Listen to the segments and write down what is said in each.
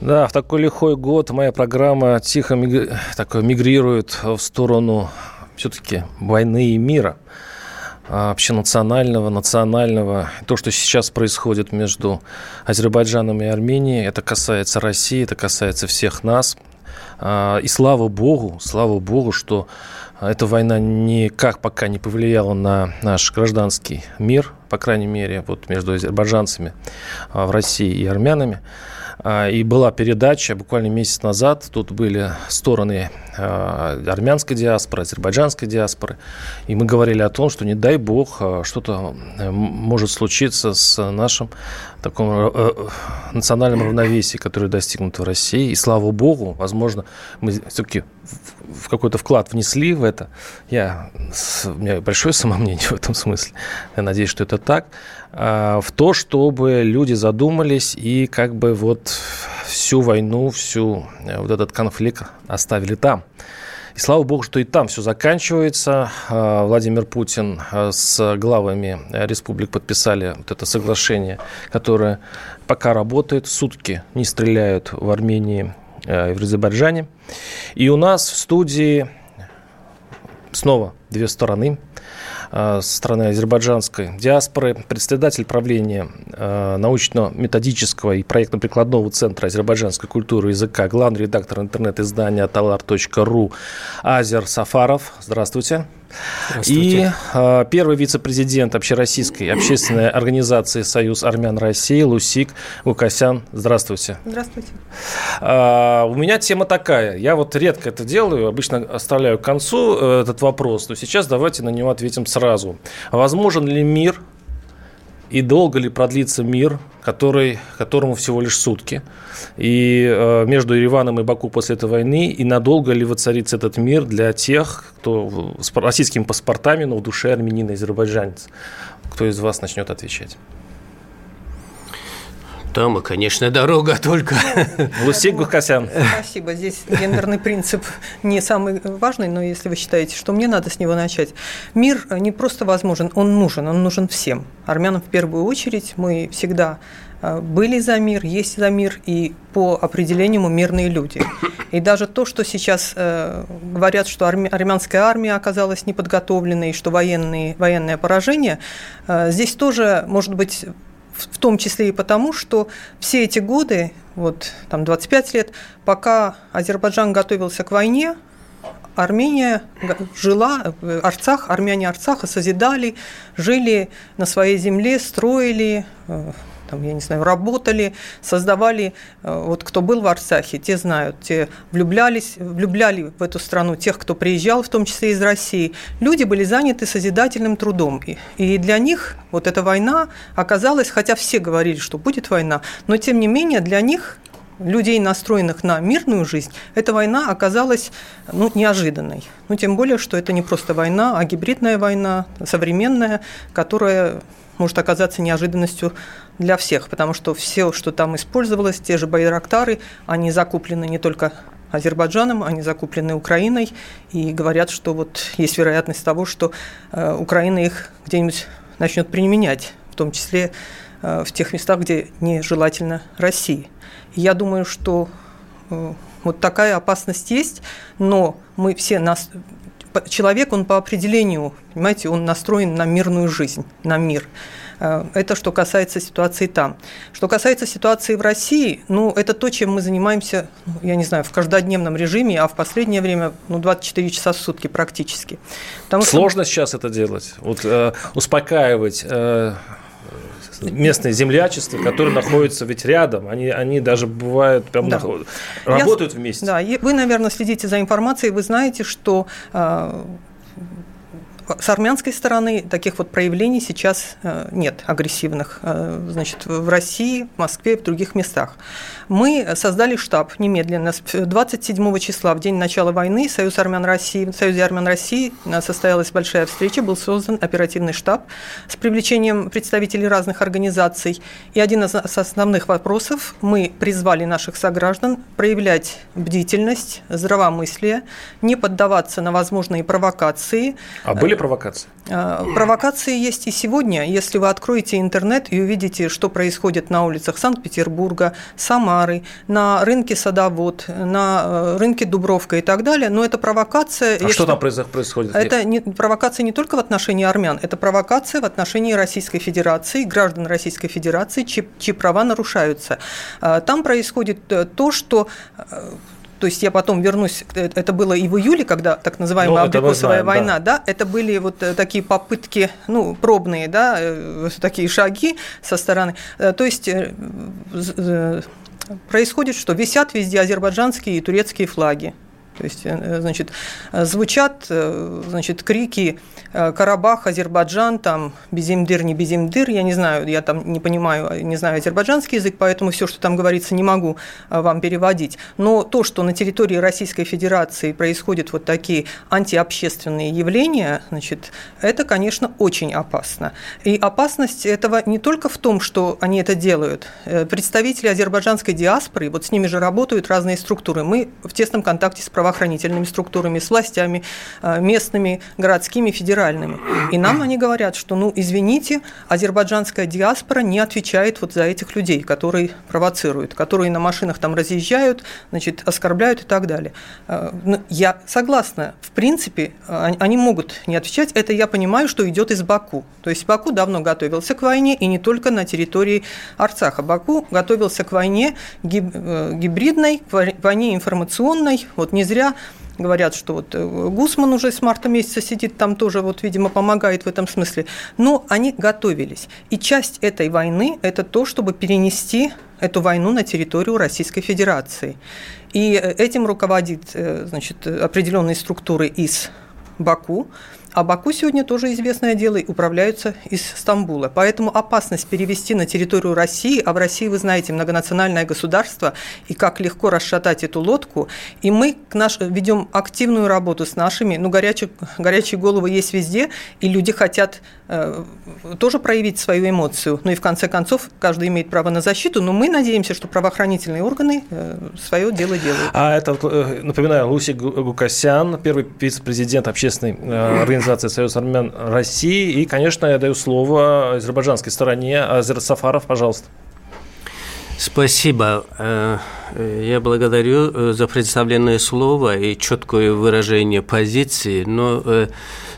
Да, в такой лихой год моя программа тихо мигри... такой, мигрирует в сторону все-таки войны и мира а, общенационального, национального. То, что сейчас происходит между Азербайджаном и Арменией, это касается России, это касается всех нас. А, И слава богу, слава богу, что эта война никак пока не повлияла на наш гражданский мир, по крайней мере, вот между азербайджанцами а, в России и армянами. А, И была передача буквально месяц назад. Тут были стороны а, армянской диаспоры, азербайджанской диаспоры. И мы говорили о том, что не дай бог а, что-то может случиться с нашим таком э, э, национальном равновесии, которое достигнуто в России. И слава богу, возможно, мы все-таки в- какой-то вклад внесли в это. Я, у меня большое самомнение в этом смысле. Я надеюсь, что это так. А, В то, чтобы люди задумались и как бы вот всю войну, всю э, вот этот конфликт оставили там. И слава богу, что и там все заканчивается. А, Владимир Путин а, с главами э, республик подписали вот это соглашение, которое пока работает. Сутки не стреляют в Армении э, в Азербайджане. И у нас в студии снова две стороны э, стороны азербайджанской диаспоры, председатель правления э, научно-методического и проектно-прикладного центра азербайджанской культуры и языка, главный редактор интернет-издания talar.ru Азер Сафаров. Здравствуйте. И э, первый вице-президент общероссийской общественной организации «Союз армян России» Лусик Гукасян. Здравствуйте. Здравствуйте. А, У меня тема такая. Я вот редко это делаю, обычно оставляю к концу э, этот вопрос, но сейчас давайте на него ответим сразу. Возможен ли мир и долго ли продлится мир, который, которому всего лишь сутки, и э, между Ереваном и Баку после этой войны, и надолго ли воцарится этот мир для тех, кто с российскими паспортами, но в душе армянин и азербайджанец? Кто из вас начнет отвечать? Там, и, конечно, дорога только. Лусик Гукасян. Спасибо. Здесь гендерный принцип не самый важный, но если вы считаете, что мне надо с него начать. Мир не просто возможен, он нужен, он нужен всем. Армянам в первую очередь мы всегда э, были за мир, есть за мир, и по определению мы мирные люди. И даже то, что сейчас э, говорят, что армя- армянская армия оказалась неподготовленной, что военные, военное поражение, э, здесь тоже, может быть, в том числе и потому, что все эти годы, вот там 25 лет, пока Азербайджан готовился к войне, Армения жила, Арцах, армяне Арцаха созидали, жили на своей земле, строили, э, там, я не знаю, работали, создавали, э, вот кто был в Арцахе, те знают, те влюблялись, влюбляли в эту страну тех, кто приезжал, в том числе из России. Люди были заняты созидательным трудом. И, для них вот эта война оказалась, хотя все говорили, что будет война, но тем не менее для них людей, настроенных на мирную жизнь, эта война оказалась ну, неожиданной. Ну, тем более, что это не просто война, а гибридная война, современная, которая может оказаться неожиданностью для всех, потому что все, что там использовалось, те же байрактары, они закуплены не только Азербайджаном, они закуплены Украиной, и говорят, что вот есть вероятность того, что э, Украина их где-нибудь начнет применять, в том числе э, в тех местах, где нежелательно России. Я думаю, что э, вот такая опасность есть, но мы все нас человек, он по определению, понимаете, он настроен на мирную жизнь, на мир. Э, Это что касается ситуации там. Что касается ситуации в России, ну, это то, чем мы занимаемся, ну, я не знаю, в каждодневном режиме, а в последнее время, ну, 24 часа в сутки практически. Потому что- Сложно сейчас это делать. Вот э, успокаивать э, местное землячество, которое находится ведь рядом. Они, они даже бывают прям Да. наход- Я работают вместе. Да, вы, наверное, следите за информацией, вы знаете, что э, с армянской стороны таких вот проявлений сейчас э, нет агрессивных, э, значит, в России, в Москве и в других местах. Мы создали штаб немедленно. 27 числа, в день начала войны, Союз армян России, в Союзе армян России состоялась большая встреча, был создан оперативный штаб с привлечением представителей разных организаций. И один из основных вопросов мы призвали наших сограждан проявлять бдительность, здравомыслие, не поддаваться на возможные провокации. А были провокации? А, провокации есть и сегодня. Если вы откроете интернет и увидите, что происходит на улицах Санкт-Петербурга, Самары, на рынке Садовод, на э, рынке Дубровка и так далее, но это провокация. А что там происходит? Это не, провокация не только в отношении армян, это провокация в отношении Российской Федерации, граждан Российской Федерации, чьи, чьи права нарушаются. А, там происходит э, то, что э, то есть я потом вернусь, это было и в июле, когда так называемая ну, абрикосовая война, да. да, это были вот такие попытки, ну, пробные, да, такие шаги со стороны. То есть происходит, что висят везде азербайджанские и турецкие флаги. То есть, значит, звучат, значит, крики Карабах, Азербайджан, там, Безимдыр, не Безимдыр, я не знаю, я там не понимаю, не знаю азербайджанский язык, поэтому все, что там говорится, не могу вам переводить. Но то, что на территории Российской Федерации происходят вот такие антиобщественные явления, значит, это, конечно, очень опасно. И опасность этого не только в том, что они это делают. Э, представители азербайджанской диаспоры, вот с ними же работают разные структуры. Мы в тесном контакте с правоохранительными структурами, с властями э, местными, городскими, федеральными. И нам они говорят, что, ну, извините, азербайджанская диаспора не отвечает вот за этих людей, которые провоцируют, которые на машинах там разъезжают, значит, оскорбляют и так далее. Э, ну, я согласна, в принципе, они могут не отвечать. Это я понимаю, что идет из Баку. То есть Баку давно готовился к войне, и не только на территории Арцаха. Баку готовился к войне э, гибридной, к войне информационной. Вот не зря Говорят, что вот э, Гусман уже с марта месяца сидит там тоже, вот, видимо, помогает в этом смысле. Но они готовились. И часть этой войны – это то, чтобы перенести эту войну на территорию Российской Федерации. И э, этим руководит э, значит, определенные структуры из Баку, а Баку сегодня тоже известное дело, и управляются из Стамбула. Поэтому опасность перевести на территорию России, а в России, вы знаете, многонациональное государство, и как легко расшатать эту лодку. И мы к наш, ведем активную работу с нашими, ну, горячие, горячие головы есть везде, и люди хотят э, тоже проявить свою эмоцию. Ну и в конце концов, каждый имеет право на защиту, но мы надеемся, что правоохранительные органы э, свое дело делают. А это, э, напоминаю, Луси Гукасян, первый вице-президент общественной э, организации организации «Союз армян России». И, конечно, я даю слово азербайджанской стороне. Азер Сафаров, пожалуйста. Спасибо. Э, я благодарю э, за представленное слово и четкое выражение позиции, но э,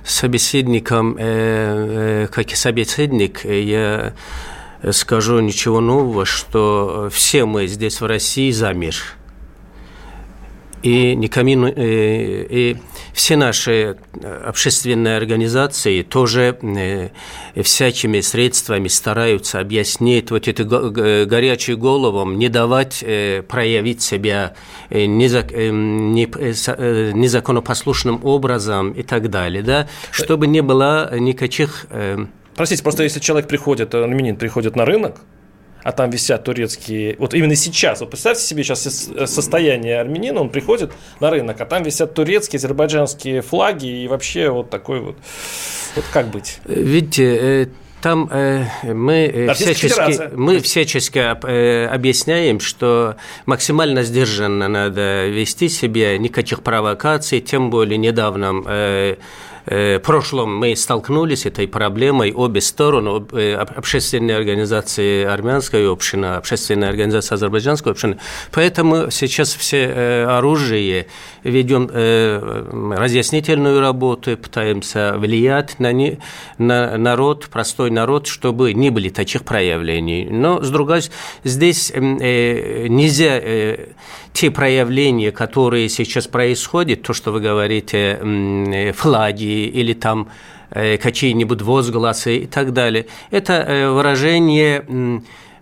собеседником, как и собеседник, я скажу ничего нового, что все мы здесь в России за мир – и, никому, и, э, и все наши общественные организации тоже э, всякими средствами стараются объяснить вот это горячим головам, не давать э, проявить себя незаконопослушным образом и так далее, да, чтобы не было никаких... Простите, просто если человек приходит, армянин приходит на рынок, а там висят турецкие... Вот именно сейчас, вот представьте себе сейчас состояние армянина, он приходит на рынок, а там висят турецкие, азербайджанские флаги и вообще вот такой вот... Вот как быть? Видите, э, там э, мы, э, всячески, мы всячески э, объясняем, что максимально сдержанно надо вести себя, никаких провокаций, тем более недавно э, Э, в прошлом мы столкнулись с этой проблемой, обе стороны, э, общественные организации армянской общины, общественная организация азербайджанской общины. Поэтому сейчас все э, оружие ведем разъяснительную работу, пытаемся влиять на, не, на народ, простой народ, чтобы не были таких проявлений. Но, с другой стороны, здесь нельзя те проявления, которые сейчас происходят, то, что вы говорите, флаги или там э, какие-нибудь возгласы и так далее, это э, выражение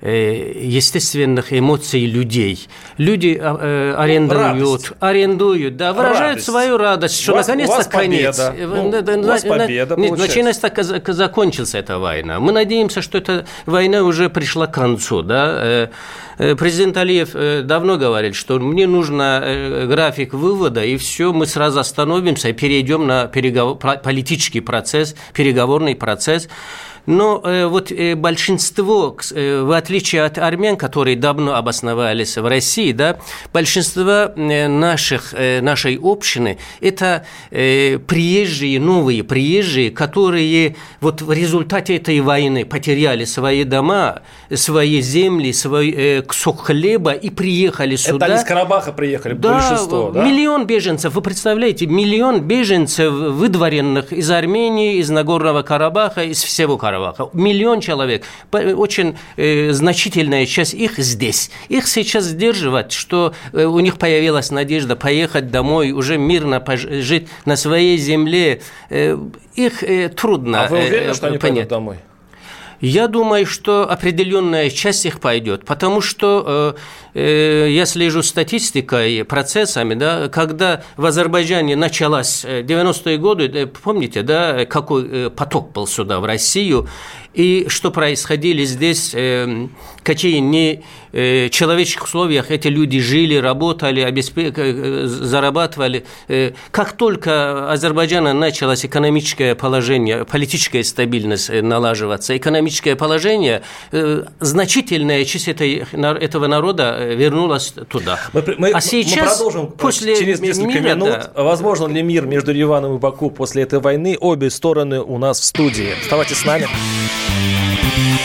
естественных эмоций людей. Люди арендуют, радость. арендуют, да, выражают радость. свою радость, что наконец-то конец. Победа. Ну, у вас победа, Нет, начинается, закончилась эта война. Мы надеемся, что эта война уже пришла к концу, да. Президент Алиев давно говорит, что мне нужно график вывода, и все, мы сразу остановимся и перейдем на переговор, политический процесс, переговорный процесс. Но э, вот э, большинство, э, в отличие от армян, которые давно обосновались в России, да, большинство наших, нашей общины – это приезжие, новые приезжие, которые вот в результате этой войны потеряли свои дома, свои земли, свой кусок хлеба и приехали сюда. Это они из Карабаха приехали, да, большинство, да? миллион беженцев, вы представляете, миллион беженцев, выдворенных из Армении, из Нагорного Карабаха, из всего Карабаха. Карабаха. Миллион человек, очень э, значительная часть их здесь. Их сейчас сдерживать, что э, у них появилась надежда поехать домой, уже мирно жить на своей земле. Э, их э, трудно А вы уверены, э, что они понять. домой? Я думаю, что определенная часть их пойдет, потому что э, э, я слежу статистикой, процессами, да, когда в Азербайджане началась 90-е э, годы, э, помните, да, какой поток был сюда, в Россию, и что происходили здесь, э, какие не э, человеческих условиях эти люди жили, работали. Э, зарабатывали. Э, как только Азербайджана началось экономическое положение, политическая стабильность э, налаживаться, экономическое положение, э, значительная часть этого народа э, вернулась туда. Мы, мы, а сейчас, мы продолжим после через несколько мира, минут. Да. Возможно ли мир между Ливаном и Баку после этой войны? Обе стороны у нас в студии. Оставайтесь с нами.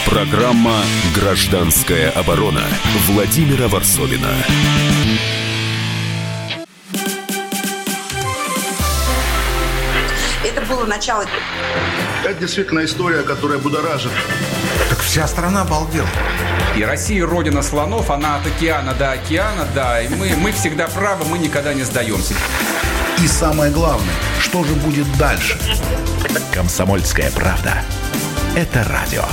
Программа «Гражданская оборона» Владимира Варсовина. Это было начало. Это действительно история, которая будоражит. Так вся страна обалдела. И Россия родина слонов, она от океана до океана, да. И мы, мы всегда правы, мы никогда не сдаемся. И самое главное, что же будет дальше? Комсомольская правда. Это радио.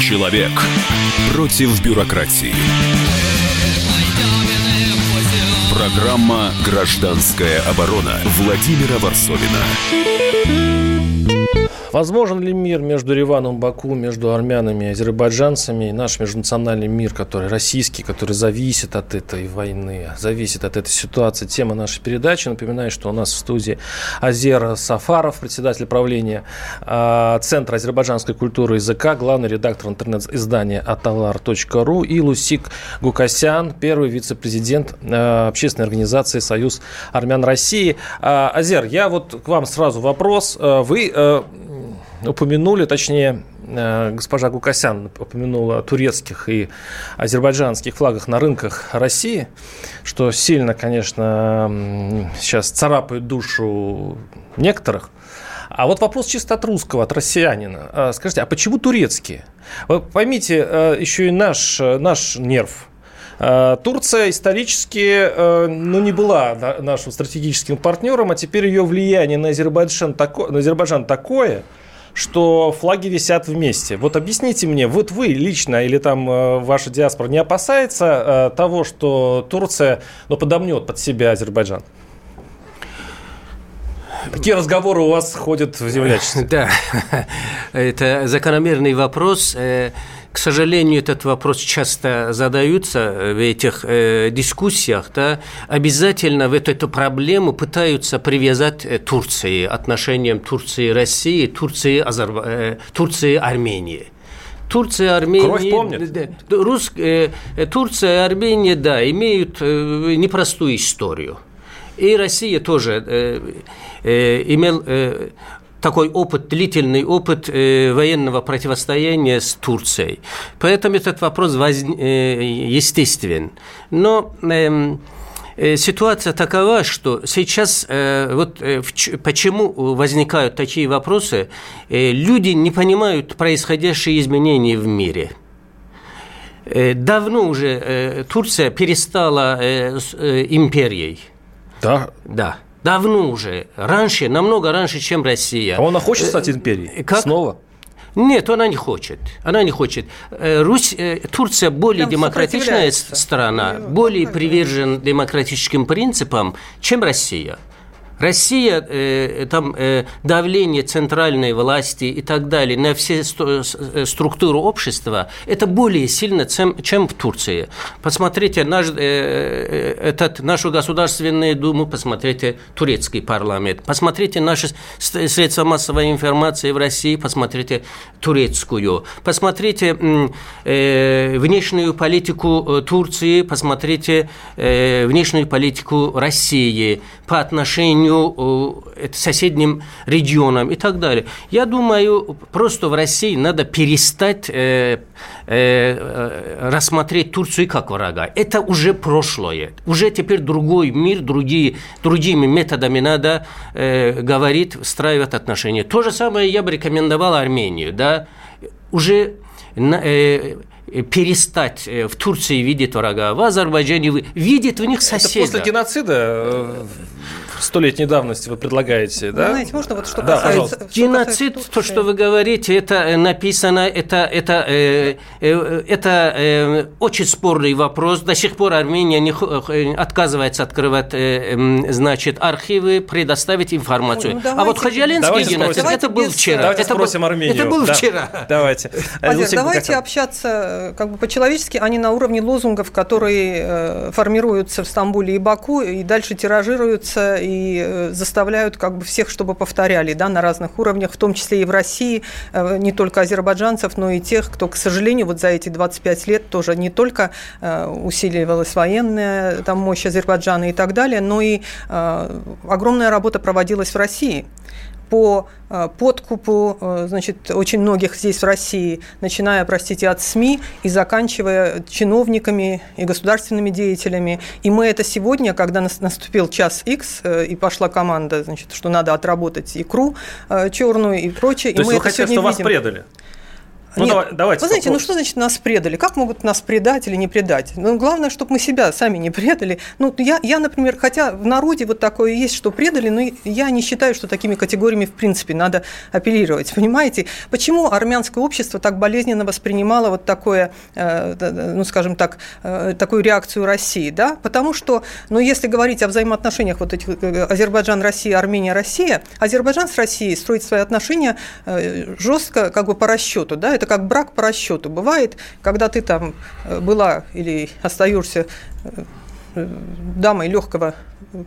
Человек против бюрократии. Программа «Гражданская оборона» Владимира Варсовина. Возможен ли мир между Риваном, Баку, между армянами и азербайджанцами, и наш межнациональный мир, который российский, который зависит от этой войны, зависит от этой ситуации? Тема нашей передачи. Напоминаю, что у нас в студии Азер Сафаров, председатель правления а, Центра азербайджанской культуры и языка, главный редактор интернет-издания аталар.ру и Лусик Гукасян, первый вице-президент а, общественной организации «Союз армян России». А, Азер, я вот к вам сразу вопрос. Вы упомянули, точнее, э, госпожа Гукасян упомянула о турецких и азербайджанских флагах на рынках России, что сильно, конечно, сейчас царапает душу некоторых. А вот вопрос чисто от русского, от россиянина. А, скажите, а почему турецкие? Вы поймите, э, еще и наш, наш нерв. Э, Турция исторически ну, не была нашим стратегическим партнером, а теперь ее влияние на Азербайджан, тако, на Азербайджан такое – что флаги висят вместе. Вот объясните мне, вот вы лично или там э, ваша диаспора не опасается э, того, что Турция ну, подомнет под себя Азербайджан? Какие разговоры у вас ходят в землячестве? Да, это закономерный вопрос. К сожалению, этот вопрос часто задаются в этих э, дискуссиях. Да, обязательно в эту, эту проблему пытаются привязать э, Турции, отношениям Турции и России, Турции, Азерб... э, Турции и Армении. Турция, Армения, Кровь помнит. Рус, э, Турция и Армения, да, имеют э, непростую историю. И Россия тоже э, э, имел э, такой опыт, длительный опыт э, военного противостояния с Турцией. Поэтому этот вопрос воз... э, естествен. Но эм, э, ситуация такова, что сейчас э, вот э, почему возникают такие вопросы, э, люди не понимают происходящие изменения в мире. Давно уже Турция перестала империей. Да? Да. Давно уже. Раньше, намного раньше, чем Россия. А она хочет стать империей? Как? Снова? Нет, она не хочет. Она не хочет. Русь, Турция более Там демократичная страна, более привержен демократическим принципам, чем Россия. Россия, э, там э, давление центральной власти и так далее на все э, структуры общества, это более сильно, чем, чем в Турции. Посмотрите наш, э, этот, нашу Государственную Думу, посмотрите турецкий парламент, посмотрите наши средства массовой информации в России, посмотрите турецкую, посмотрите э, внешнюю политику э, Турции, посмотрите э, внешнюю политику России по отношению отношению э, соседним регионам и так далее. Я думаю, просто в России надо перестать э, э, рассмотреть Турцию как врага. Это уже прошлое. Уже теперь другой мир, другие, другими методами надо э, говорить, встраивать отношения. То же самое я бы рекомендовал Армению. Да? Уже э, перестать в Турции видеть врага, в Азербайджане видит в них соседа. Это после геноцида столетней давности вы предлагаете, да? знаете, можно вот что да, касается... Пожалуйста. Геноцид, то, что вы говорите, это э, написано, это, это, э, э, это э, очень спорный вопрос. До сих пор Армения не, э, отказывается открывать, э, значит, архивы, предоставить информацию. Ну, давайте, а вот Хаджалинский геноцид, это был вчера. Давайте это спросим был, Армению. Это был да. вчера. Давайте. Азер, давайте общаться как бы по-человечески, а не на уровне лозунгов, которые формируются в Стамбуле и Баку, и дальше тиражируются и э, заставляют как бы всех, чтобы повторяли да, на разных уровнях, в том числе и в России, э, не только азербайджанцев, но и тех, кто, к сожалению, вот за эти 25 лет тоже не только э, усиливалась военная там, мощь Азербайджана и так далее, но и огромная работа проводилась в России по э, подкупу э, значит, очень многих здесь в России, начиная, простите, от СМИ и заканчивая чиновниками и государственными деятелями. И мы это сегодня, когда наступил час X э, и пошла команда, значит, что надо отработать икру черную и прочее. То и есть мы вы хотите, что видим. вас предали? Ну, Нет, давай, давайте вы знаете, ну что значит нас предали? Как могут нас предать или не предать? Ну, главное, чтобы мы себя сами не предали. Ну, я, я, например, хотя в народе вот такое есть, что предали, но я не считаю, что такими категориями в принципе надо апеллировать. Понимаете? Почему армянское общество так болезненно воспринимало вот такое, э, ну, скажем так, э, такую реакцию России? Да? Потому что, ну, если говорить о взаимоотношениях вот этих э, Азербайджан, Россия, Армения, Россия, Азербайджан с Россией строит свои отношения жестко, как бы по расчету, да, это как брак по расчету. Бывает, когда ты там э, была или остаешься э, дамой легкого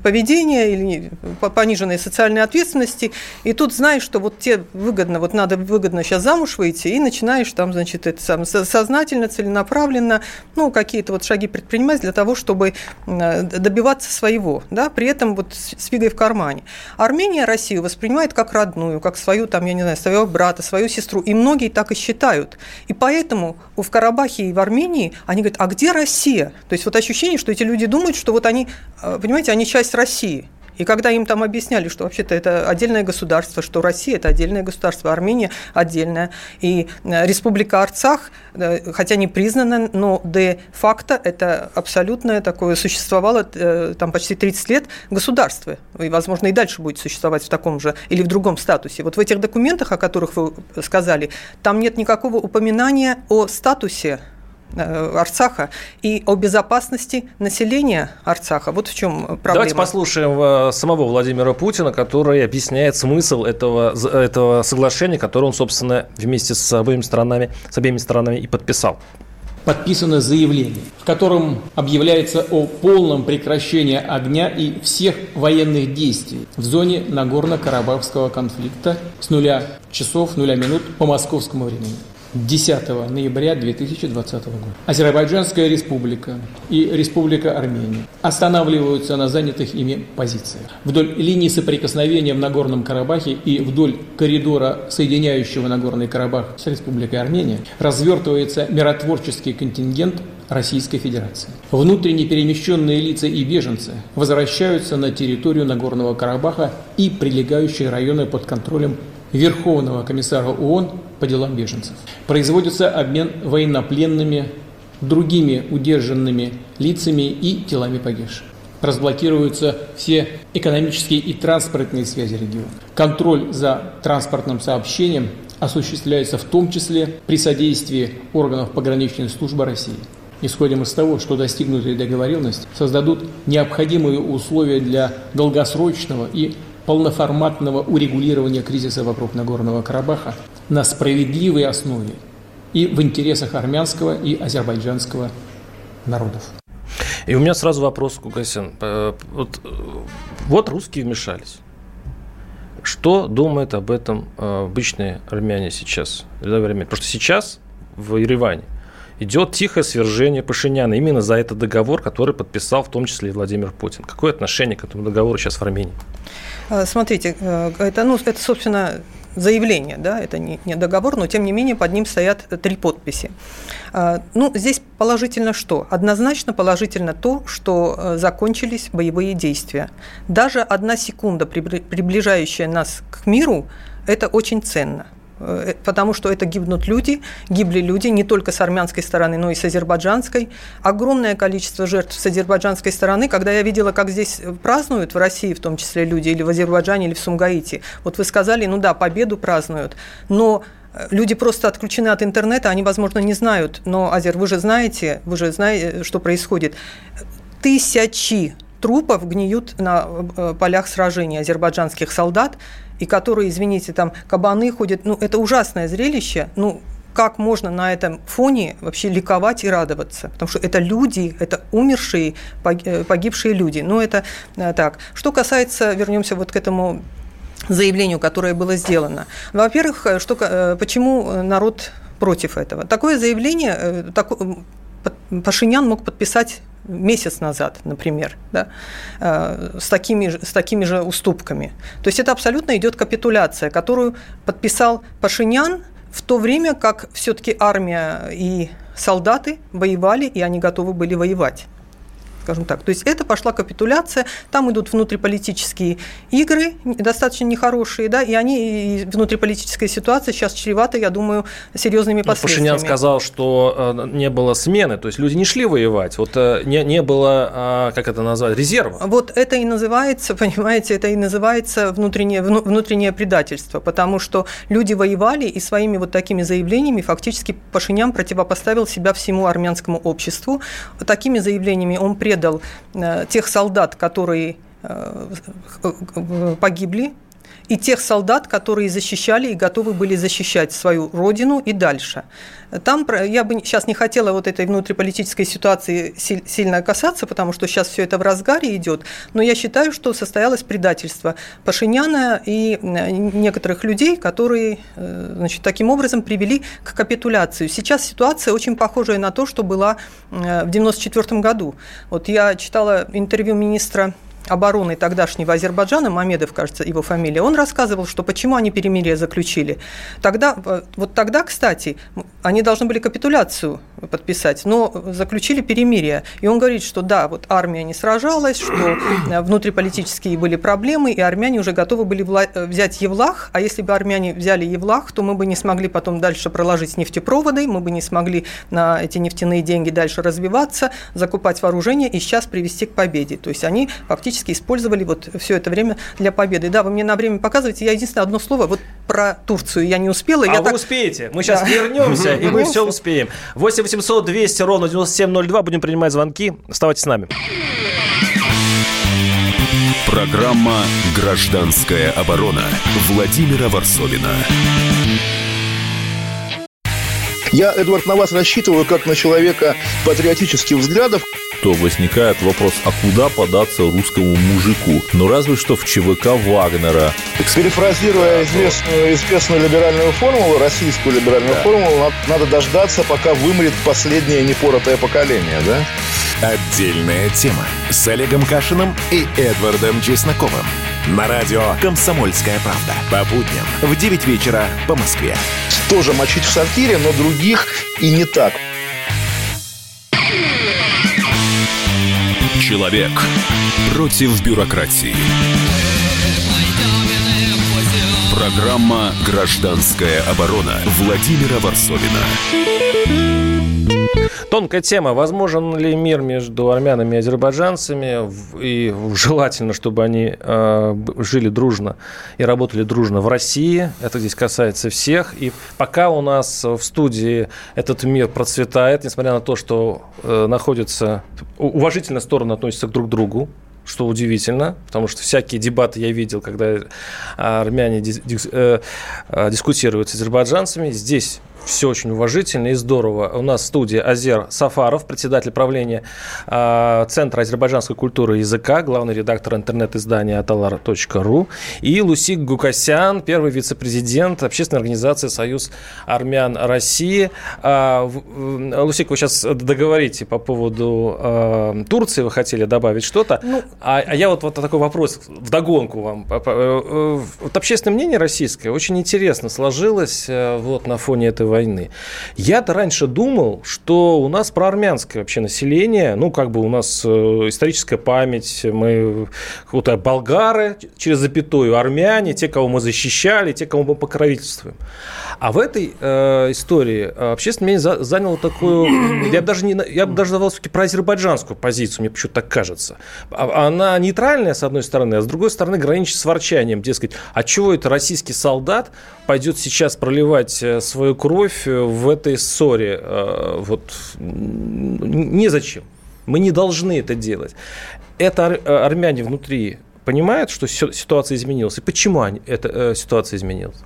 поведения или пониженной социальной ответственности, и тут знаешь, что вот тебе выгодно, вот надо выгодно сейчас замуж выйти, и начинаешь там, значит, это сам, сознательно, целенаправленно, ну, какие-то вот шаги предпринимать для того, чтобы э, добиваться своего, да, при этом вот с фигой в кармане. Армения Россию воспринимает как родную, как свою, там, я не знаю, своего брата, свою сестру, и многие так и считают. И поэтому в Карабахе и в Армении они говорят, а где Россия? То есть вот ощущение, что эти люди думают, что вот они, э, понимаете, они часть России. И когда им там объясняли, что вообще-то это отдельное государство, что Россия – это отдельное государство, Армения – отдельная, и э, Республика Арцах, э, хотя не признана, но де-факто это абсолютное такое существовало там почти 30 лет государство, и, возможно, и дальше будет существовать в таком же или в другом статусе. Вот в этих документах, о которых вы сказали, там нет никакого упоминания о статусе Э, Арцаха и о безопасности населения Арцаха. Вот в чем проблема. Давайте послушаем э, самого Владимира Путина, который объясняет смысл этого, этого соглашения, которое он, собственно, вместе с обеими сторонами, с обеими сторонами и подписал подписано заявление, в котором объявляется о полном прекращении огня и всех военных действий в зоне Нагорно-Карабахского конфликта с нуля часов, нуля минут по московскому времени. 10 ноября 2020 года. Азербайджанская республика и Республика Армения останавливаются на занятых ими позициях. Вдоль линии соприкосновения в Нагорном Карабахе и вдоль коридора, соединяющего Нагорный Карабах с Республикой Армения, развертывается миротворческий контингент Российской Федерации. Внутренне перемещенные лица и беженцы возвращаются на территорию Нагорного Карабаха и прилегающие районы под контролем Верховного комиссара ООН по делам беженцев. Производится обмен военнопленными, другими удержанными лицами и телами погибших. разблокируются все экономические и транспортные связи региона. Контроль за транспортным сообщением осуществляется в том числе при содействии органов пограничной службы России. Исходим из того, что достигнутые договоренности создадут необходимые условия для долгосрочного и полноформатного урегулирования кризиса вокруг Нагорного Карабаха на справедливой основе и в интересах армянского и азербайджанского народов. И у меня сразу вопрос, Кугасян. Вот, вот русские вмешались. Что думают об этом э, обычные армяне сейчас? Потому что сейчас в Ереване идет тихое свержение Пашиняна именно за этот договор, который подписал в том числе и Владимир Путин. Какое отношение к этому договору сейчас в Армении? Э, смотрите, э, это, ну, это собственно, заявление, да, это не, не договор, но тем не менее под ним стоят три подписи. А, ну, здесь положительно что? Однозначно положительно то, что э, закончились боевые действия. Даже одна секунда, приближающая нас к миру, это очень ценно. Э, потому что это гибнут люди, гибли люди не только с армянской стороны, но и с азербайджанской. Огромное количество жертв с азербайджанской стороны. Когда я видела, как здесь празднуют, в России в том числе люди, или в Азербайджане, или в Сумгаите, вот вы сказали, ну да, победу празднуют, но э, Люди просто отключены от интернета, они, возможно, не знают, но, Азер, вы же знаете, вы же знаете, что происходит. Тысячи трупов гниют на э, полях сражений азербайджанских солдат, и которые, извините, там кабаны ходят, ну, это ужасное зрелище, ну, как можно на этом фоне вообще ликовать и радоваться? Потому что это люди, это умершие, э, погибшие люди. Ну, это э, так. Что касается, вернемся вот к этому заявлению, которое было сделано. Во-первых, что, почему народ против этого? Такое заявление, так, Пашинян мог подписать месяц назад, например, да, э, с, такими, с такими же уступками. То есть это абсолютно идет капитуляция, которую подписал Пашинян в то время, как все-таки армия и солдаты воевали, и они готовы были воевать скажем так. То есть это пошла капитуляция, там идут внутриполитические игры, достаточно нехорошие, да, и они, и внутриполитическая ситуация сейчас чревата, я думаю, серьезными последствиями. Пашинян сказал, что э, не было смены, то есть люди не шли воевать, вот э, не, не было, а, как это назвать, резерва. Вот это и называется, понимаете, это и называется внутреннее, внутреннее предательство, потому что люди воевали и своими вот такими заявлениями фактически Пашинян противопоставил себя всему армянскому обществу. Такими заявлениями он предал предал э, тех солдат, которые э, погибли, и тех солдат, которые защищали и готовы были защищать свою родину и дальше. Там я бы сейчас не хотела вот этой внутриполитической ситуации сильно касаться, потому что сейчас все это в разгаре идет, но я считаю, что состоялось предательство Пашиняна и некоторых людей, которые э, значит, таким образом привели к капитуляции. Сейчас ситуация очень похожая на то, что была э, в 1994 году. Вот я читала интервью министра обороны тогдашнего Азербайджана, Мамедов, кажется, его фамилия, он рассказывал, что почему они перемирие заключили. Тогда, э, вот тогда, кстати, они должны были капитуляцию подписать, но заключили перемирие. И он говорит, что да, вот армия не сражалась, что э, внутриполитические были проблемы, и армяне уже готовы были э, взять Евлах, а если бы армяне взяли Евлах, то мы бы не смогли потом дальше проложить нефтепроводы, мы бы не смогли на эти нефтяные деньги дальше развиваться, закупать вооружение и сейчас привести к победе. То есть они фактически использовали вот все это время для победы. Да, вы мне на время показываете, я единственное одно слово, вот про Турцию я не успела. А я вы так... успеете, мы сейчас да. вернемся, и мы все успеем. 8 800 200 ровно 9702. Будем принимать звонки. Оставайтесь с нами. Программа «Гражданская оборона» Владимира Варсовина. Я, Эдвард, на вас рассчитываю как на человека патриотических взглядов. То возникает вопрос, а куда податься русскому мужику? Ну, разве что в ЧВК Вагнера. Перефразируя известную, известную либеральную формулу, российскую либеральную да. формулу, надо дождаться, пока вымрет последнее непоротое поколение, да? Отдельная тема с Олегом Кашиным и Эдвардом Чесноковым. На радио «Комсомольская правда». По будням в 9 вечера по Москве. Тоже мочить в сортире, но других и не так. Человек против бюрократии. Программа «Гражданская оборона» Владимира Варсовина. Тонкая тема. Возможен ли мир между армянами и азербайджанцами? И желательно, чтобы они э, жили дружно и работали дружно в России. Это здесь касается всех. И пока у нас в студии этот мир процветает, несмотря на то, что э, находятся уважительно стороны относятся друг к другу, что удивительно, потому что всякие дебаты я видел, когда армяне э, дискутируют с азербайджанцами. Здесь все очень уважительно и здорово. У нас в студии Азер Сафаров, председатель правления э, Центра азербайджанской культуры и языка, главный редактор интернет-издания atalar.ru и Лусик Гукасян, первый вице-президент общественной организации «Союз армян России». Э, Лусик, вы сейчас договорите по поводу э, Турции, вы хотели добавить что-то. Ну, а, а я вот, вот такой вопрос вдогонку вам. Вот общественное мнение российское очень интересно сложилось вот на фоне этого войны. Я-то раньше думал, что у нас проармянское вообще население, ну, как бы у нас э, историческая память, мы вот болгары через запятую, армяне, те, кого мы защищали, те, кого мы покровительствуем. А в этой э, истории общественное мнение заняло такую, я даже не, я бы даже давал все-таки про азербайджанскую позицию, мне почему-то так кажется. А, она нейтральная, с одной стороны, а с другой стороны граничит с ворчанием, дескать, а чего это российский солдат пойдет сейчас проливать э, свою кровь э, в этой ссоре. Э, вот незачем. Мы не должны это делать. Это армяне внутри понимают, что ситуация изменилась. И почему эта ситуация изменилась?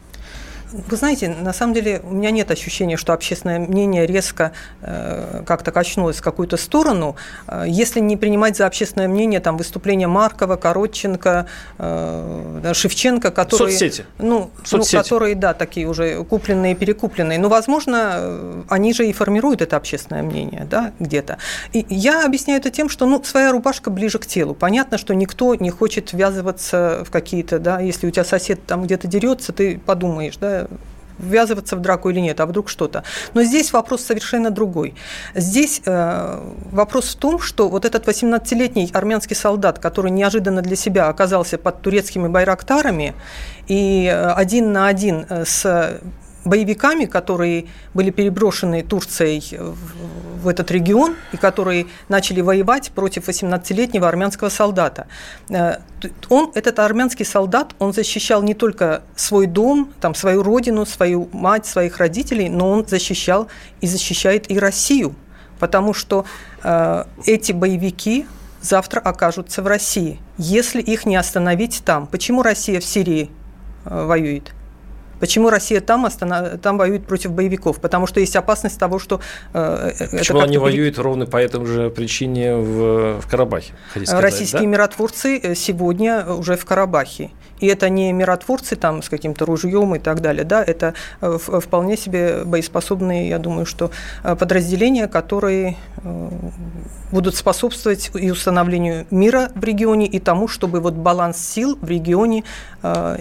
Вы знаете, на самом деле у меня нет ощущения, что общественное мнение резко э, как-то качнулось в какую-то сторону. Э, если не принимать за общественное мнение там выступления Маркова, Коротченко, э, Шевченко, которые... Соцсети. Ну, Соцсети. ну, которые, да, такие уже купленные, перекупленные. Но, возможно, э, они же и формируют это общественное мнение, да, где-то. И я объясняю это тем, что, ну, своя рубашка ближе к телу. Понятно, что никто не хочет ввязываться в какие-то, да, если у тебя сосед там где-то дерется, ты подумаешь, да, ввязываться в драку или нет, а вдруг что-то. Но здесь вопрос совершенно другой. Здесь э, вопрос в том, что вот этот 18-летний армянский солдат, который неожиданно для себя оказался под турецкими байрактарами и э, один на один э, с боевиками, которые были переброшены Турцией в этот регион и которые начали воевать против 18-летнего армянского солдата. Э, он, этот армянский солдат, он защищал не только свой дом, там, свою родину, свою мать, своих родителей, но он защищал и защищает и Россию, потому что э, эти боевики завтра окажутся в России, если их не остановить там. Почему Россия в Сирии э, воюет? Почему Россия там, останов... там воюет против боевиков? Потому что есть опасность того, что... Э, э Почему они воюют ровно по этой же причине в, в Карабахе? Сказать, Российские да? миротворцы э, сегодня уже в Карабахе. И это не миротворцы там с каким-то ружьем и так далее, да, это э, вполне себе боеспособные, я думаю, что подразделения, которые будут способствовать и установлению мира в регионе, и тому, чтобы вот баланс сил в регионе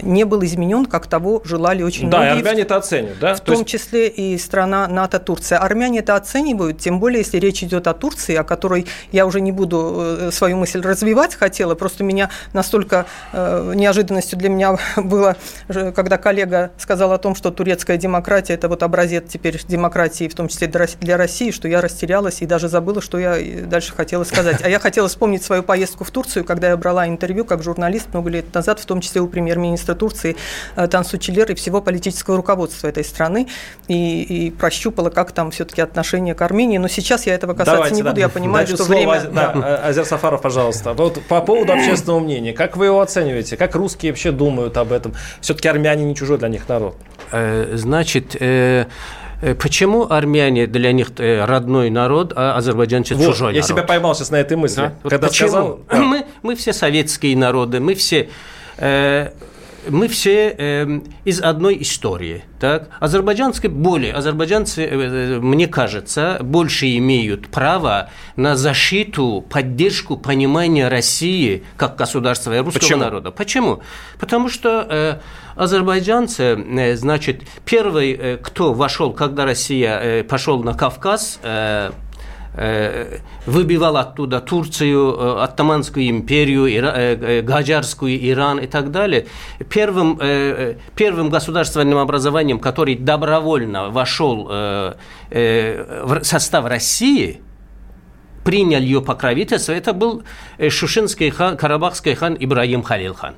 не был изменен, как того желали очень да, многие. Да, армяне это оценивают, да? В То том есть... числе и страна НАТО Турция. Армяне это оценивают, тем более, если речь идет о Турции, о которой я уже не буду э, свою мысль развивать хотела, просто меня настолько э, неожиданностью для меня было, когда коллега сказал о том, что турецкая демократия – это вот образец теперь демократии, в том числе для России, что я растерялась и даже забыла, что я дальше хотела сказать. А я хотела вспомнить свою поездку в Турцию, когда я брала интервью как журналист много лет назад, в том числе у премьер-министра Турции э, Тансу Чилер и всего всего политического руководства этой страны и, и прощупала, как там все-таки отношение к Армении. Но сейчас я этого касаться Давайте, не буду, я понимаю, Дайте что слово, время... Да, да. Азер Сафаров, пожалуйста. Вот по поводу общественного мнения, как вы его оцениваете? Как русские вообще думают об этом? Все-таки армяне не чужой для них народ. Э, значит, э, э, Почему армяне для них родной народ, а азербайджанцы вот, чужой я народ? Я себя поймал сейчас на этой мысли. Да? Когда почему? сказал... Мы, мы все советские народы, мы все мы все э, из одной истории. Так? Азербайджанцы более, азербайджанцы, э, э, мне кажется, больше имеют право на защиту, поддержку, понимание России как государства и русского Почему? народа. Почему? Потому что э, азербайджанцы, э, значит, первый, э, кто вошел, когда Россия э, пошел на Кавказ, э, выбивал оттуда Турцию, Оттоманскую империю, Гаджарскую, Иран и так далее. Первым, первым государственным образованием, который добровольно вошел в состав России, принял ее покровительство, это был шушинский хан, карабахский хан Ибраим Халилхан.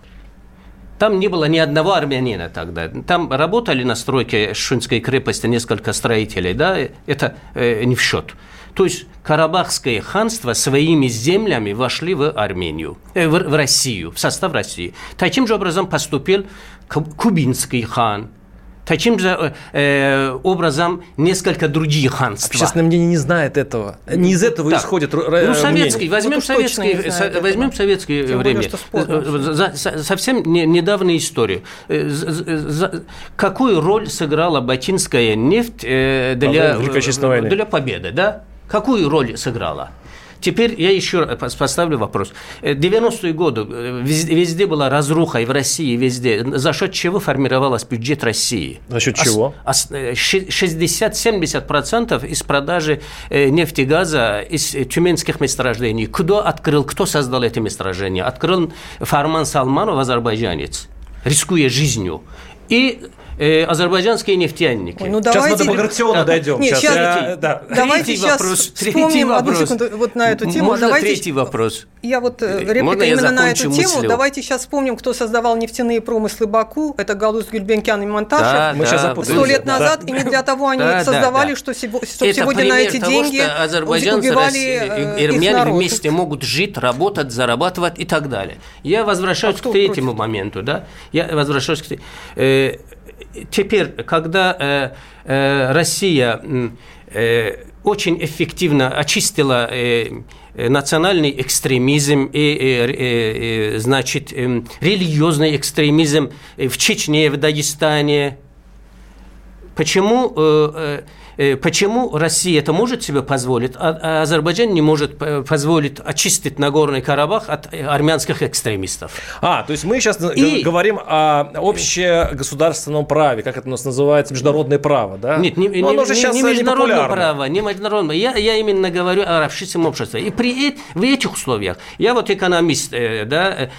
Там не было ни одного армянина тогда. Там работали на стройке Шунской крепости несколько строителей, да, это э, не в счет. То есть Карабахское ханство своими землями вошли в Армению, э, в, в Россию, в состав России. Таким же образом поступил Кубинский хан, Таким же э, образом несколько других ханств. Общественное мнение не знает этого. Не из этого так. исходит Ну, советский, возьмем вот советский, со, возьмем советское Тем время. Более, за, совсем не, недавняя история. Э, за, какую роль сыграла бакинская нефть э, для, для победы, да? Какую роль сыграла? Теперь я еще поставлю вопрос. 90-е э, годы э, везде, везде была разруха, и в России, везде. За счет чего формировался бюджет России? За счет чего? 60-70% э, из продажи нефти и газа из тюменских месторождений. Кто открыл, кто создал эти месторождения? Открыл Фарман Салманов, азербайджанец, рискуя жизнью. И э, азербайджанские нефтяники. Ой, ну, давайте... Сейчас мы до Багратиона дойдем. Нет, сейчас, я, да. Давайте третий сейчас вопрос, вспомним одну секунду вот на эту тему. Можно давайте, третий вопрос? Я вот э, реплика Можно именно на эту мыслью? тему. Давайте сейчас вспомним, кто создавал нефтяные промыслы Баку. Это Галус Гюльбенкян и Монтажев. Да, мы да, Сто лет назад. Да. И не для того они да, создавали, да, что, что сегодня на эти того, деньги азербайджанцы убивали армяне вместе могут жить, работать, зарабатывать и так далее. Я возвращаюсь а к третьему моменту. Да? Я возвращаюсь к э, теперь, когда э, э, Россия э, очень эффективно очистила национальный экстремизм и, значит, э, религиозный экстремизм в Чечне, в Дагестане, почему почему Россия это может себе позволить, а, а Азербайджан не может э, позволить очистить Нагорный Карабах от э, армянских экстремистов? А, то есть мы сейчас И... говорим о общегосударственном праве, как это у нас называется, международное право, да? Нет, не, не, не, не международное право, не международное. Я, я именно говорю о расширенном обществе. И при, в этих условиях, я вот экономист, да,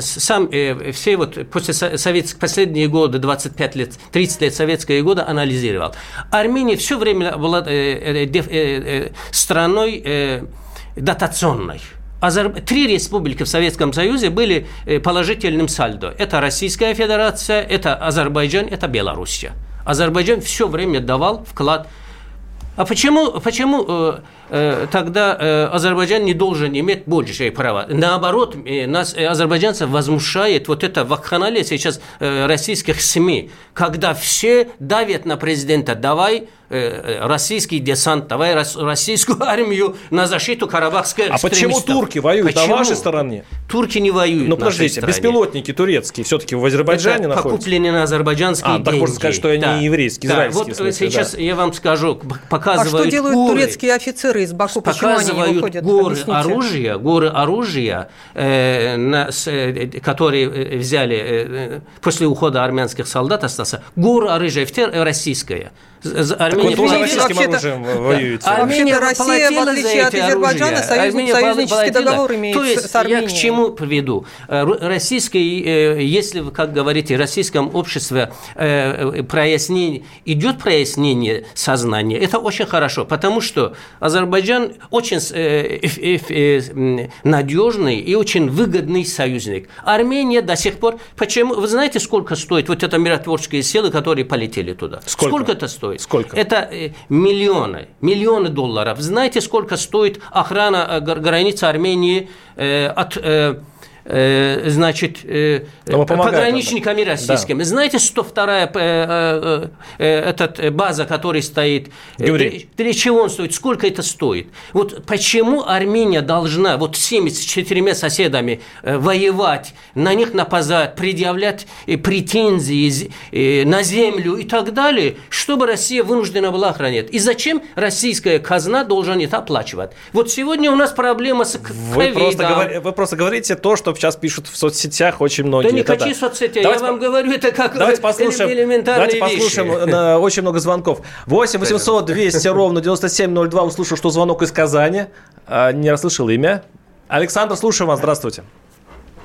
сам все вот после советских последние годы, 25 лет, 30 лет советского года анализировал. Армения все время была э, э, э, страной дотационной. Три республики в Советском Союзе были положительным сальдо. Это Российская Федерация, это Азербайджан, это Белоруссия. Азербайджан все время давал вклад. А почему, почему тогда э, Азербайджан не должен иметь большее право. Наоборот, э, нас, азербайджанцев, возмущает вот это вакханалия сейчас российских СМИ, когда все давят на президента, давай российский десант, давай российскую армию на защиту карабахской А почему турки воюют почему? на вашей стороне? Турки не воюют Ну, подождите, беспилотники турецкие все-таки в Азербайджане это находятся? покуплены на азербайджанские а, деньги. так можно сказать, что они да. еврейские, да. израильские. Вот смысле, сейчас да. я вам скажу, показывают А что делают горы. турецкие офицеры? Офицеры из Баку, почему они не выходят? горы Объясните. оружия, горы оружия, э, на, с, э, которые э, взяли э, после ухода армянских солдат остался, горы оружия, российское. Армения так тоже российским оружием воюете. Армения Россия, в отличие от Азербайджана, союз, союзнический договор имеет То есть, с Арменией. Я к чему приведу? Э, российское, э, если, как говорите, в российском обществе э, прояснение, идет прояснение сознания, это очень хорошо, потому что Азербайджан очень надежный и очень выгодный союзник. Армения до сих пор... Почему? Вы знаете, сколько стоит вот это миротворческие силы, которые полетели туда? Сколько, сколько это стоит? Стоит? Сколько? Это э, миллионы, миллионы долларов. Знаете, сколько стоит охрана э, границы Армении э, от значит, э, пограничниками российскими. Да. Знаете, 102-я э, этот база, который стоит, для чего он стоит, сколько это стоит? Вот почему Армения должна вот с 74 соседами воевать, на них нападать, предъявлять претензии на землю и так далее, чтобы Россия вынуждена была охранять? И зачем российская казна должна это оплачивать? Вот сегодня у нас проблема с вы просто, говор... вы просто говорите то, что сейчас пишут в соцсетях очень многие. Да не хочу да. соцсети, давайте я вам говорю, это как давайте послушаем, элементарные Давайте послушаем вещи. На, очень много звонков. 8 800 200 ровно 9702. Услышал, что звонок из Казани. А, не расслышал имя. Александр, слушаю вас. Здравствуйте.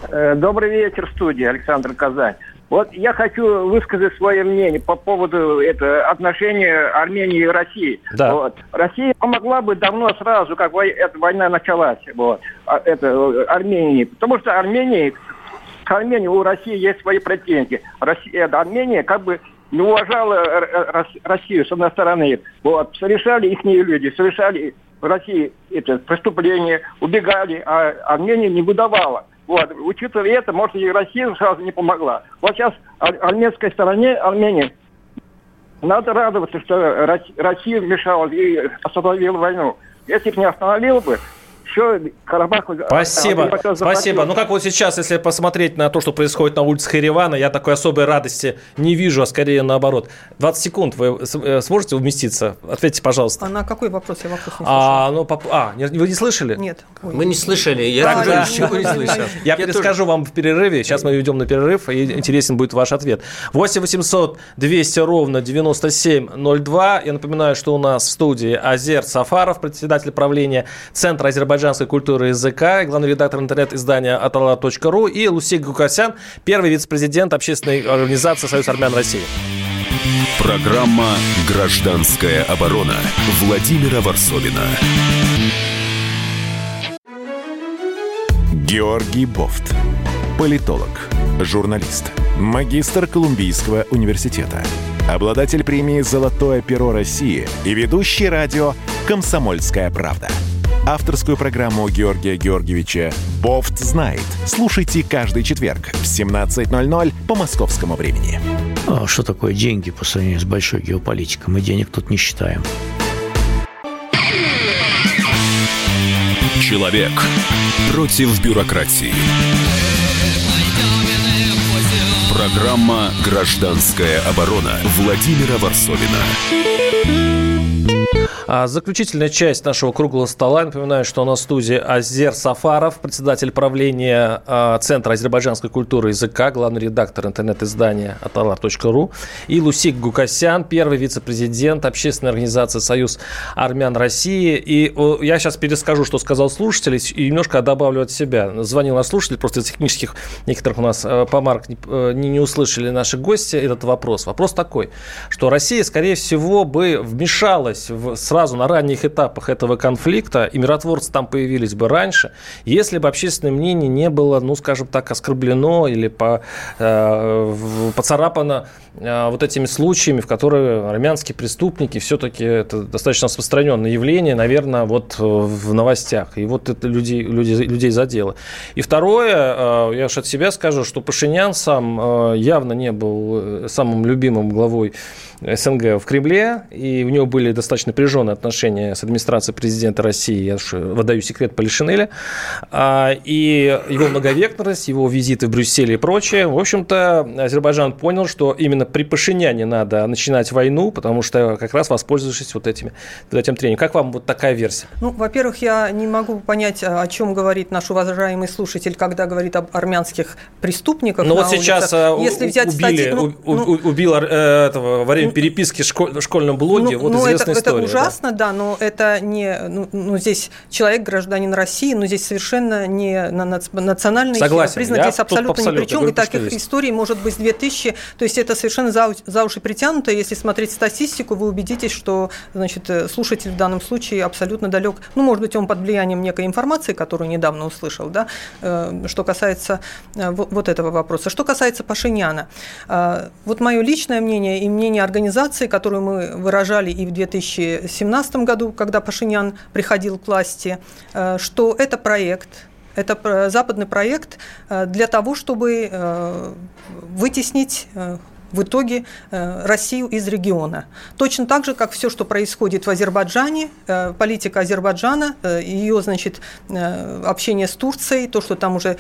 Э, добрый вечер, студия. Александр Казань. Вот я хочу высказать свое мнение по поводу это, отношения Армении и России. Да. Вот. Россия помогла бы давно сразу, как вой, эта война началась, вот, а, это, Армении. Потому что Армении, к Армении у России есть свои претензии. Россия, это, Армения как бы не уважала Россию, с одной стороны. Вот. Совершали их люди, совершали в России это, преступления, убегали, а Армения не выдавала. Вот. Учитывая это, может, и Россия сразу не помогла. Вот сейчас армянской стороне, Армении, надо радоваться, что Россия вмешалась и остановила войну. Если бы не остановила бы, еще Карабах... Спасибо, а, спасибо. Ну, как вот сейчас, если посмотреть на то, что происходит на улицах Еревана, я такой особой радости не вижу, а скорее наоборот. 20 секунд вы э, сможете уместиться? Ответьте, пожалуйста. А на какой вопрос? Я вопрос не а, ну, по... а, вы не слышали? Нет. Ой. Мы не слышали. Я уже ничего не слышал. Я перескажу вам в перерыве. Сейчас мы идем на перерыв, и интересен будет ваш ответ. 8 800 200 ровно 9702. Я напоминаю, что у нас в студии Азер Сафаров, председатель правления Центра Азербайджана азербайджанской культуры и языка, главный редактор интернет-издания атала.ру и Лусик Гукасян, первый вице-президент общественной организации «Союз армян России». Программа «Гражданская оборона» Владимира Варсовина. Георгий Бофт. Политолог, журналист, магистр Колумбийского университета, обладатель премии «Золотое перо России» и ведущий радио «Комсомольская правда» авторскую программу Георгия Георгиевича «Бофт знает». Слушайте каждый четверг в 17.00 по московскому времени. А что такое деньги по сравнению с большой геополитикой? Мы денег тут не считаем. Человек против бюрократии. Программа «Гражданская оборона» Владимира Варсовина. А заключительная часть нашего круглого стола. Напоминаю, что у нас в студии Азер Сафаров, председатель правления а, Центра азербайджанской культуры и языка, главный редактор интернет-издания atalar.ru, и Лусик Гукасян, первый вице-президент общественной организации «Союз армян России». И я сейчас перескажу, что сказал слушатель, и немножко добавлю от себя. Звонил наш слушатель, просто из технических некоторых у нас э, помарок э, не, не услышали наши гости этот вопрос. Вопрос такой, что Россия, скорее всего, бы вмешалась в сразу на ранних этапах этого конфликта, и миротворцы там появились бы раньше, если бы общественное мнение не было, ну, скажем так, оскорблено или по, э, поцарапано э, вот этими случаями, в которые армянские преступники, все-таки это достаточно распространенное явление, наверное, вот в новостях. И вот это людей, людей, людей задело. И второе, э, я уж от себя скажу, что Пашинян сам э, явно не был э, самым любимым главой СНГ в Кремле, и у него были достаточно напряженные отношения с администрацией президента России, я уж выдаю секрет Полишинеля, а, и его многовекторность, его визиты в Брюсселе и прочее. В общем-то, Азербайджан понял, что именно при Пашиняне надо начинать войну, потому что как раз воспользовавшись вот этими, вот этим тренингом. Как вам вот такая версия? Ну, во-первых, я не могу понять, о чем говорит наш уважаемый слушатель, когда говорит об армянских преступниках. Ну вот сейчас а, Если взять убили, статьи, ну, у, ну, убил э, этого во время переписки школь, в школьном блоге, ну, вот ну, известная это, история. Это ужасно, да, да но это не, ну, ну, здесь человек гражданин России, но здесь совершенно не на национальный Согласен, признак здесь абсолютно ни при чем, и таких историй может быть 2000, то есть это совершенно за, за уши притянуто, если смотреть статистику, вы убедитесь, что, значит, э, слушатель в данном случае абсолютно далек, ну, может быть, он под влиянием некой информации, которую недавно услышал, да, э, что касается э, вот этого вопроса. Что касается Пашиняна, вот мое личное мнение и мнение организации организации, которую мы выражали и в 2017 году, когда Пашинян приходил к власти, э, что это проект, это западный проект э, для того, чтобы э, вытеснить в итоге Россию из региона. Точно так же, как все, что происходит в Азербайджане, политика Азербайджана, ее, значит, общение с Турцией, то, что там уже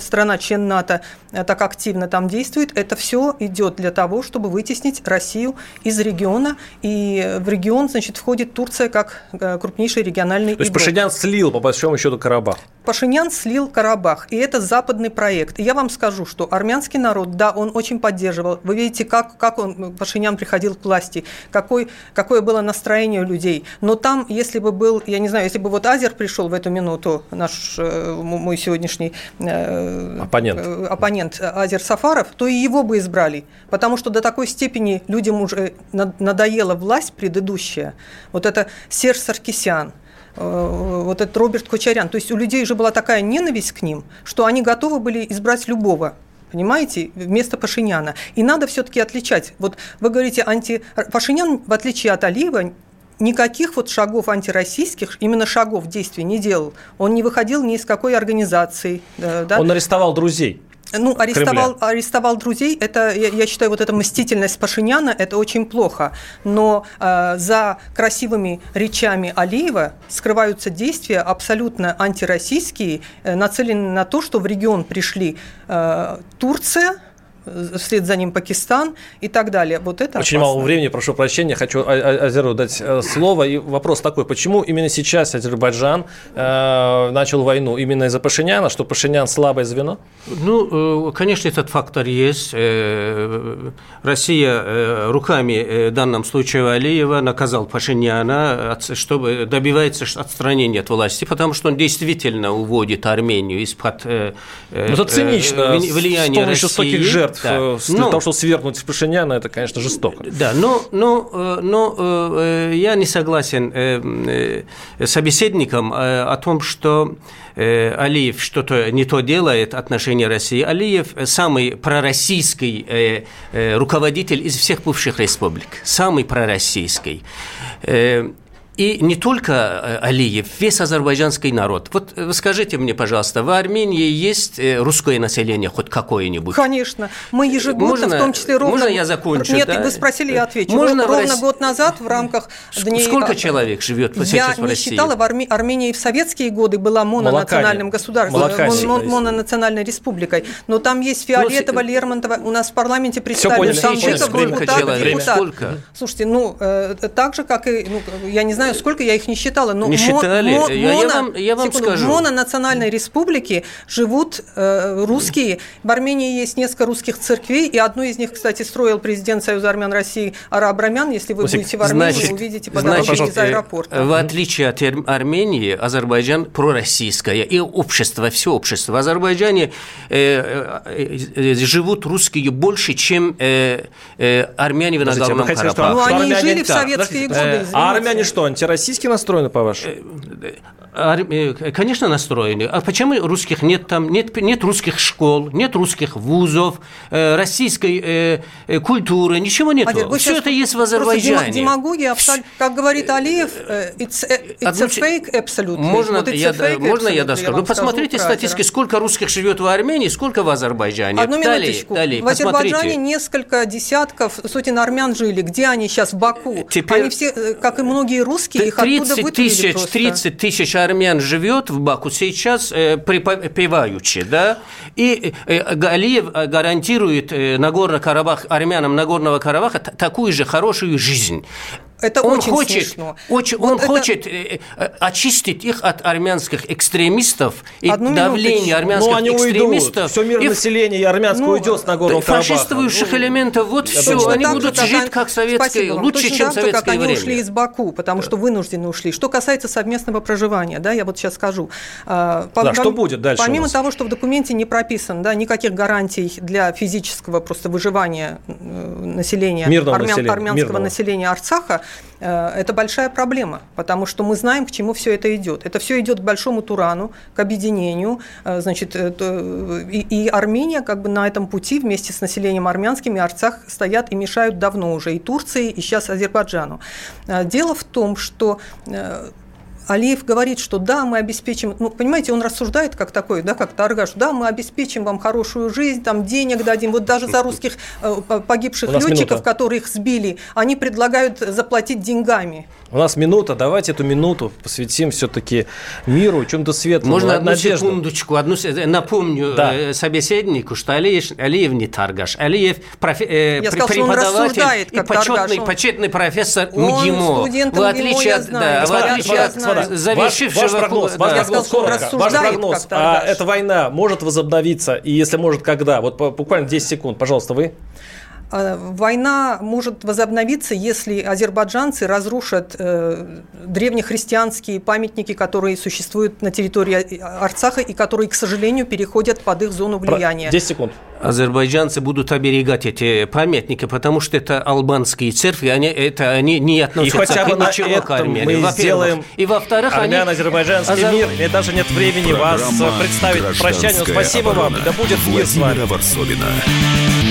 страна член НАТО так активно там действует, это все идет для того, чтобы вытеснить Россию из региона, и в регион, значит, входит Турция как крупнейший региональный То есть Пашинян слил, по большому счету, Карабах? Пашинян слил Карабах, и это западный проект. И я вам скажу, что армянский народ, да, он очень поддерживал. Вы видите, как, как он, Пашинян приходил к власти, какой, какое было настроение у людей. Но там, если бы был, я не знаю, если бы вот Азер пришел в эту минуту, наш э, мой сегодняшний э, оппонент. Э, оппонент Азер Сафаров, то и его бы избрали. Потому что до такой степени людям уже надоела власть предыдущая. Вот это Серж Саркисян, Э, вот этот Роберт Кочарян. То есть у людей уже была такая ненависть к ним, что они готовы были избрать любого понимаете, вместо Пашиняна. И надо все-таки отличать. Вот вы говорите, анти... Пашинян, в отличие от Алиева, никаких вот шагов антироссийских, именно шагов действий не делал. Он не выходил ни из какой организации. Э, да? Он арестовал друзей. Ну, арестовал, арестовал друзей, это, я, я считаю, вот эта мстительность Пашиняна, это очень плохо. Но э, за красивыми речами Алиева скрываются действия абсолютно антироссийские, э, нацеленные на то, что в регион пришли э, Турция, вслед за ним Пакистан и так далее. Вот это Очень опасно. мало времени, прошу прощения, хочу Азеру дать э, слово. И вопрос такой, почему именно сейчас Азербайджан э, начал войну? Именно из-за Пашиняна, что Пашинян слабое звено? Ну, э, конечно, этот фактор есть. Э, Россия руками, в данном случае Алиева, наказал Пашиняна, чтобы добивается отстранения от власти, потому что он действительно уводит Армению из-под ну, это цинично, влияния России. жестоких жертв жертв да. Э, для но, того, чтобы свергнуть Пашиняна, это, конечно, жестоко. Да, но, но, э, но э, я не согласен с собеседником о том, что Алиев что-то не то делает отношения России. Алиев самый пророссийский руководитель из всех бывших республик, самый пророссийский. И не только э, Алиев, весь азербайджанский народ. Вот э, скажите мне, пожалуйста, в Армении есть э, русское население хоть какое-нибудь? Конечно. Мы ежегодно, можно, в том числе ровно... Можно я закончу? Нет, да? вы спросили, я отвечу. Можно ровно России... год назад в рамках дней... Сколько человек живет сейчас я в России? Я не считала, в Арме... Армении в советские годы была мононациональным государством, мон... мононациональной республикой. Но там есть ну, Фиолетова, Лермонтова. У нас в парламенте представлены там депутаты, депутаты. Слушайте, ну, так же, как и... Ну, я не знаю, знаю, сколько я их не считала, но не считали? Мо- я, моно, я вам, я вам секунду, скажу. в мононациональной республике живут э, русские. В Армении есть несколько русских церквей, и одну из них, кстати, строил президент Союза армян России Ара Абрамян. Если вы будете в Армении, значит, вы увидите по дороге из аэропорта. В отличие от Армении, Азербайджан пророссийское, и общество, все общество. В Азербайджане э, э, э, живут русские больше, чем э, э, армяне в Нагорном Карабахе. Ну, они жили в советские годы. А армяне что, антироссийски настроены, по-вашему? Э, конечно, настроены. А почему русских нет там? Нет, нет русских школ, нет русских вузов, э, российской э, культуры, ничего нет. Все это есть в Азербайджане. Демагогия, как говорит Алиев, it's, it's a fake absolute. Можно, вот я, fake можно я доскажу? Ну, посмотрите статистику, сколько русских живет в Армении, сколько в Азербайджане. Одну далее, далее, в Азербайджане несколько десятков, сотен армян жили. Где они сейчас? В Баку. Теперь... Они все, как и многие русские, их 30 тысяч, 30 тысяч армян живет в Баку сейчас э, припеваючи, да, и э, Галиев гарантирует э, Нагорно-Карабах, армянам Нагорного Карабаха такую же хорошую жизнь. Это он очень хочет, смешно. Очень, вот он это... хочет э, э, очистить их от армянских экстремистов и Одну давления армянских ну, они экстремистов. Уйдут. Все мир населения и армянское ну, уйдет с Нагорного Карабаха. Фашистующих ну, элементов, вот все, они будут же, жить как советское, лучше, чем так, советское как время. они ушли из Баку, потому да. что вынуждены ушли. Что касается совместного проживания, да, я вот сейчас скажу. А, да, пом- что будет дальше? Помимо того, что в документе не прописано, да, никаких гарантий для физического просто выживания населения, армян, населения армянского мирного. населения Арцаха, Э, это большая проблема, потому что мы знаем, к чему все это идет. Это все идет к большому Турану, к объединению, э, значит, и, и Армения как бы на этом пути вместе с населением армянским и Арцах стоят и мешают давно уже и Турции, и сейчас Азербайджану. Э, дело в том, что Алиев говорит, что да, мы обеспечим, ну, понимаете, он рассуждает как такой, да, как торгаш, да, мы обеспечим вам хорошую жизнь, там денег дадим, вот даже за русских э, погибших летчиков, минута. которые их сбили, они предлагают заплатить деньгами. У нас минута, давайте эту минуту посвятим все-таки миру, чем-то светлому. Можно одну надежду. секундочку, одну, напомню да. Э, собеседнику, что Алиев, Алиев не торгаш, Алиев профи, э, Я сказал, преподаватель и почетный, почетный профессор МГИМО. В отличие от, да, в отличие от зависшего... Ваш, ваш прогноз, да. ваш прогноз, коротко, ваш прогноз. А эта война может возобновиться, и если может, когда? Вот буквально 10 секунд, пожалуйста, вы. А, война может возобновиться, если азербайджанцы разрушат э, древнехристианские памятники, которые существуют на территории Арцаха и которые, к сожалению, переходят под их зону влияния. 10 секунд. Азербайджанцы будут оберегать эти памятники, потому что это албанские церкви, они, это, они не относятся и хотя бы к ничего к Армении. Мы сделаем и во-вторых, армяно-азербайджанский Азер... мир. Мне даже нет времени Программа вас представить. Прощание. Спасибо вам. Да будет мир с вами.